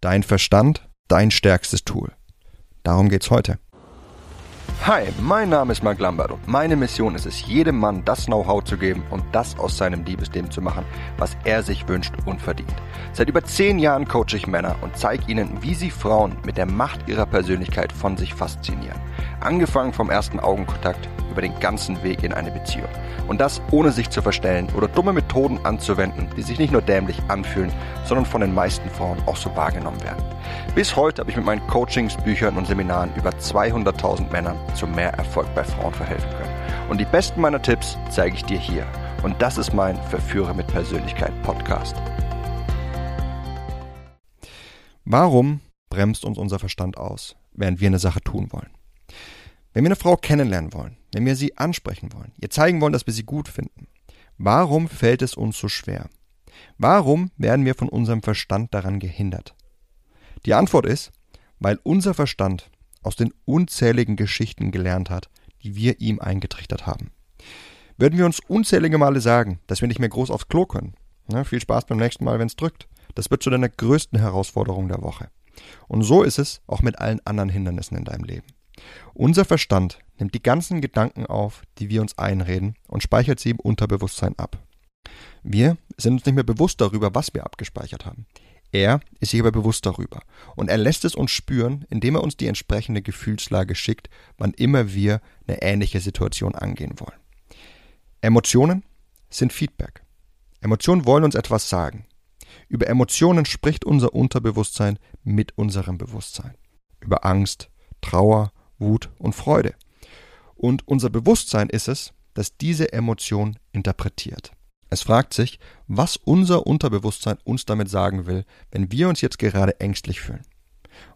Dein Verstand, dein stärkstes Tool. Darum geht's heute. Hi, mein Name ist Mark Lambert und meine Mission ist es, jedem Mann das Know-how zu geben und das aus seinem Liebesleben zu machen, was er sich wünscht und verdient. Seit über zehn Jahren coache ich Männer und zeige ihnen, wie sie Frauen mit der Macht ihrer Persönlichkeit von sich faszinieren. Angefangen vom ersten Augenkontakt über den ganzen Weg in eine Beziehung. Und das ohne sich zu verstellen oder dumme Methoden anzuwenden, die sich nicht nur dämlich anfühlen, sondern von den meisten Frauen auch so wahrgenommen werden. Bis heute habe ich mit meinen Coachings, Büchern und Seminaren über 200.000 Männern zu mehr Erfolg bei Frauen verhelfen können. Und die besten meiner Tipps zeige ich dir hier. Und das ist mein Verführer mit Persönlichkeit Podcast. Warum bremst uns unser Verstand aus, während wir eine Sache tun wollen? Wenn wir eine Frau kennenlernen wollen, wenn wir sie ansprechen wollen, ihr zeigen wollen, dass wir sie gut finden, warum fällt es uns so schwer? Warum werden wir von unserem Verstand daran gehindert? Die Antwort ist, weil unser Verstand aus den unzähligen Geschichten gelernt hat, die wir ihm eingetrichtert haben. Würden wir uns unzählige Male sagen, dass wir nicht mehr groß aufs Klo können, na, viel Spaß beim nächsten Mal, wenn es drückt. Das wird zu deiner größten Herausforderung der Woche. Und so ist es auch mit allen anderen Hindernissen in deinem Leben. Unser Verstand nimmt die ganzen Gedanken auf, die wir uns einreden, und speichert sie im Unterbewusstsein ab. Wir sind uns nicht mehr bewusst darüber, was wir abgespeichert haben. Er ist sich aber bewusst darüber und er lässt es uns spüren, indem er uns die entsprechende Gefühlslage schickt, wann immer wir eine ähnliche Situation angehen wollen. Emotionen sind Feedback. Emotionen wollen uns etwas sagen. Über Emotionen spricht unser Unterbewusstsein mit unserem Bewusstsein. Über Angst, Trauer, Wut und Freude. Und unser Bewusstsein ist es, das diese Emotion interpretiert. Es fragt sich, was unser Unterbewusstsein uns damit sagen will, wenn wir uns jetzt gerade ängstlich fühlen.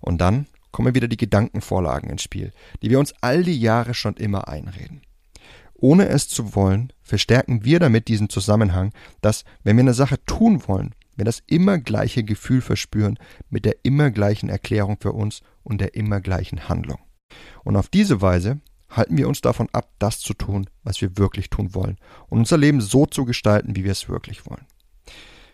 Und dann kommen wieder die Gedankenvorlagen ins Spiel, die wir uns all die Jahre schon immer einreden. Ohne es zu wollen, verstärken wir damit diesen Zusammenhang, dass, wenn wir eine Sache tun wollen, wir das immer gleiche Gefühl verspüren mit der immer gleichen Erklärung für uns und der immer gleichen Handlung. Und auf diese Weise halten wir uns davon ab, das zu tun, was wir wirklich tun wollen und unser Leben so zu gestalten, wie wir es wirklich wollen.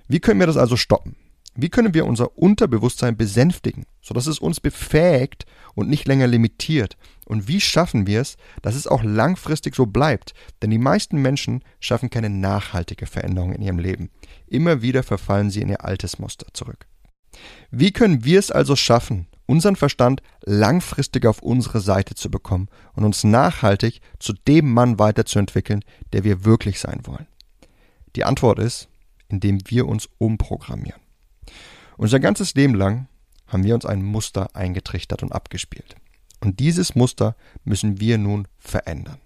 Wie können wir das also stoppen? Wie können wir unser Unterbewusstsein besänftigen, sodass es uns befähigt und nicht länger limitiert? Und wie schaffen wir es, dass es auch langfristig so bleibt? Denn die meisten Menschen schaffen keine nachhaltige Veränderung in ihrem Leben. Immer wieder verfallen sie in ihr altes Muster zurück. Wie können wir es also schaffen, unseren Verstand langfristig auf unsere Seite zu bekommen und uns nachhaltig zu dem Mann weiterzuentwickeln, der wir wirklich sein wollen? Die Antwort ist, indem wir uns umprogrammieren. Unser ganzes Leben lang haben wir uns ein Muster eingetrichtert und abgespielt. Und dieses Muster müssen wir nun verändern.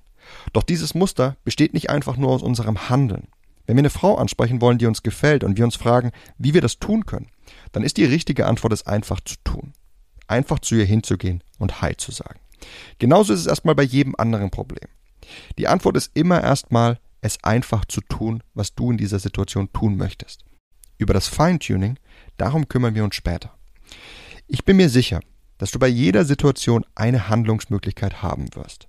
Doch dieses Muster besteht nicht einfach nur aus unserem Handeln. Wenn wir eine Frau ansprechen wollen, die uns gefällt und wir uns fragen, wie wir das tun können, dann ist die richtige Antwort, es einfach zu tun einfach zu ihr hinzugehen und Hi zu sagen. Genauso ist es erstmal bei jedem anderen Problem. Die Antwort ist immer erstmal, es einfach zu tun, was du in dieser Situation tun möchtest. Über das Feintuning, darum kümmern wir uns später. Ich bin mir sicher, dass du bei jeder Situation eine Handlungsmöglichkeit haben wirst.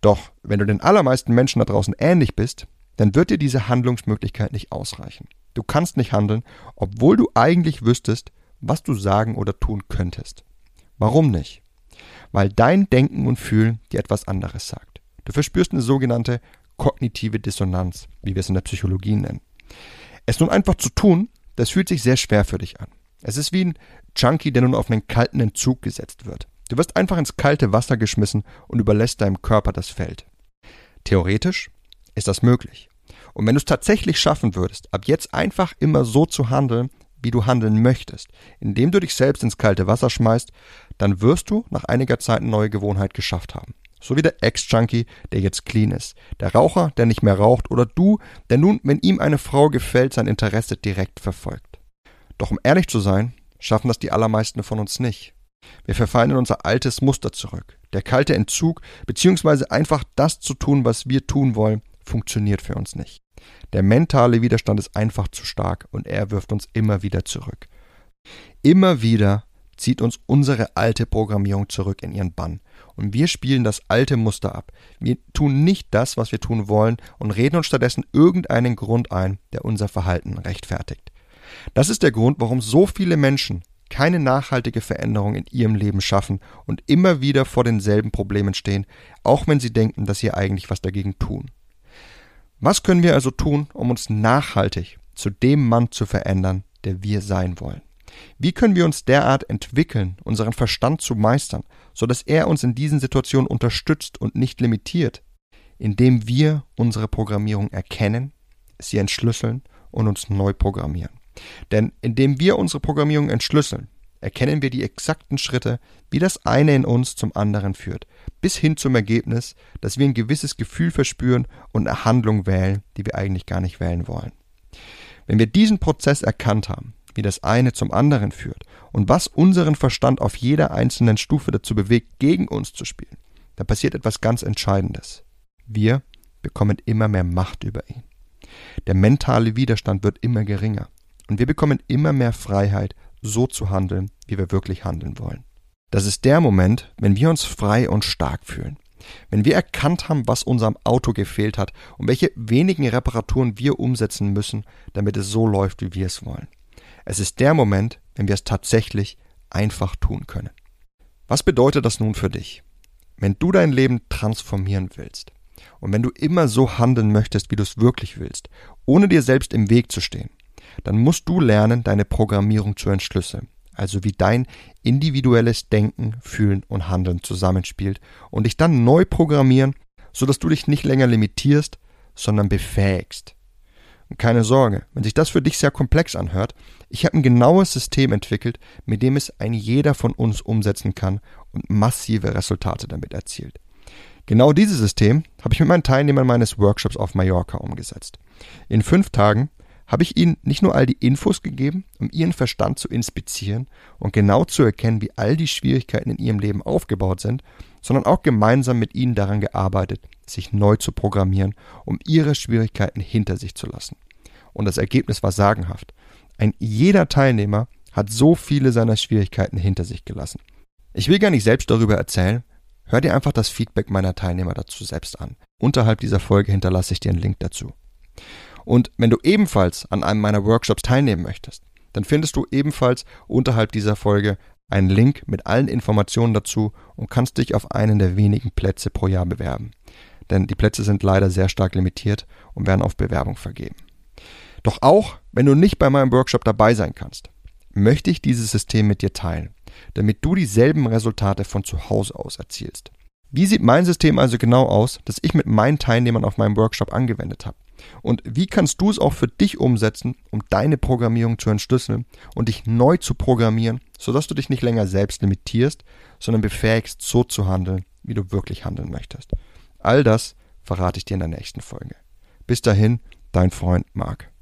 Doch wenn du den allermeisten Menschen da draußen ähnlich bist, dann wird dir diese Handlungsmöglichkeit nicht ausreichen. Du kannst nicht handeln, obwohl du eigentlich wüsstest, was du sagen oder tun könntest. Warum nicht? Weil dein Denken und Fühlen dir etwas anderes sagt. Du verspürst eine sogenannte kognitive Dissonanz, wie wir es in der Psychologie nennen. Es nun einfach zu tun, das fühlt sich sehr schwer für dich an. Es ist wie ein Junkie, der nun auf einen kalten Entzug gesetzt wird. Du wirst einfach ins kalte Wasser geschmissen und überlässt deinem Körper das Feld. Theoretisch ist das möglich. Und wenn du es tatsächlich schaffen würdest, ab jetzt einfach immer so zu handeln, wie du handeln möchtest, indem du dich selbst ins kalte Wasser schmeißt, dann wirst du nach einiger Zeit eine neue Gewohnheit geschafft haben. So wie der Ex-Junkie, der jetzt clean ist. Der Raucher, der nicht mehr raucht. Oder du, der nun, wenn ihm eine Frau gefällt, sein Interesse direkt verfolgt. Doch um ehrlich zu sein, schaffen das die allermeisten von uns nicht. Wir verfallen in unser altes Muster zurück. Der kalte Entzug, beziehungsweise einfach das zu tun, was wir tun wollen, funktioniert für uns nicht. Der mentale Widerstand ist einfach zu stark und er wirft uns immer wieder zurück. Immer wieder zieht uns unsere alte Programmierung zurück in ihren Bann. Und wir spielen das alte Muster ab. Wir tun nicht das, was wir tun wollen und reden uns stattdessen irgendeinen Grund ein, der unser Verhalten rechtfertigt. Das ist der Grund, warum so viele Menschen keine nachhaltige Veränderung in ihrem Leben schaffen und immer wieder vor denselben Problemen stehen, auch wenn sie denken, dass sie eigentlich was dagegen tun. Was können wir also tun, um uns nachhaltig zu dem Mann zu verändern, der wir sein wollen? Wie können wir uns derart entwickeln, unseren Verstand zu meistern, so dass er uns in diesen Situationen unterstützt und nicht limitiert, indem wir unsere Programmierung erkennen, sie entschlüsseln und uns neu programmieren. Denn indem wir unsere Programmierung entschlüsseln, erkennen wir die exakten Schritte, wie das eine in uns zum anderen führt, bis hin zum Ergebnis, dass wir ein gewisses Gefühl verspüren und eine Handlung wählen, die wir eigentlich gar nicht wählen wollen. Wenn wir diesen Prozess erkannt haben, wie das eine zum anderen führt und was unseren Verstand auf jeder einzelnen Stufe dazu bewegt, gegen uns zu spielen, dann passiert etwas ganz Entscheidendes. Wir bekommen immer mehr Macht über ihn. Der mentale Widerstand wird immer geringer und wir bekommen immer mehr Freiheit, so zu handeln, wie wir wirklich handeln wollen. Das ist der Moment, wenn wir uns frei und stark fühlen. Wenn wir erkannt haben, was unserem Auto gefehlt hat und welche wenigen Reparaturen wir umsetzen müssen, damit es so läuft, wie wir es wollen. Es ist der Moment, wenn wir es tatsächlich einfach tun können. Was bedeutet das nun für dich? Wenn du dein Leben transformieren willst und wenn du immer so handeln möchtest, wie du es wirklich willst, ohne dir selbst im Weg zu stehen, dann musst du lernen, deine Programmierung zu entschlüsseln. Also wie dein individuelles Denken, Fühlen und Handeln zusammenspielt und dich dann neu programmieren, sodass du dich nicht länger limitierst, sondern befähigst. Und keine Sorge, wenn sich das für dich sehr komplex anhört, ich habe ein genaues System entwickelt, mit dem es ein jeder von uns umsetzen kann und massive Resultate damit erzielt. Genau dieses System habe ich mit meinen Teilnehmern meines Workshops auf Mallorca umgesetzt. In fünf Tagen habe ich ihnen nicht nur all die Infos gegeben, um ihren Verstand zu inspizieren und genau zu erkennen, wie all die Schwierigkeiten in ihrem Leben aufgebaut sind, sondern auch gemeinsam mit ihnen daran gearbeitet, sich neu zu programmieren, um ihre Schwierigkeiten hinter sich zu lassen. Und das Ergebnis war sagenhaft. Ein jeder Teilnehmer hat so viele seiner Schwierigkeiten hinter sich gelassen. Ich will gar nicht selbst darüber erzählen, hör dir einfach das Feedback meiner Teilnehmer dazu selbst an. Unterhalb dieser Folge hinterlasse ich dir einen Link dazu. Und wenn du ebenfalls an einem meiner Workshops teilnehmen möchtest, dann findest du ebenfalls unterhalb dieser Folge einen Link mit allen Informationen dazu und kannst dich auf einen der wenigen Plätze pro Jahr bewerben. Denn die Plätze sind leider sehr stark limitiert und werden auf Bewerbung vergeben. Doch auch wenn du nicht bei meinem Workshop dabei sein kannst, möchte ich dieses System mit dir teilen, damit du dieselben Resultate von zu Hause aus erzielst. Wie sieht mein System also genau aus, das ich mit meinen Teilnehmern auf meinem Workshop angewendet habe? Und wie kannst du es auch für dich umsetzen, um deine Programmierung zu entschlüsseln und dich neu zu programmieren, sodass du dich nicht länger selbst limitierst, sondern befähigst, so zu handeln, wie du wirklich handeln möchtest? All das verrate ich dir in der nächsten Folge. Bis dahin, dein Freund Marc.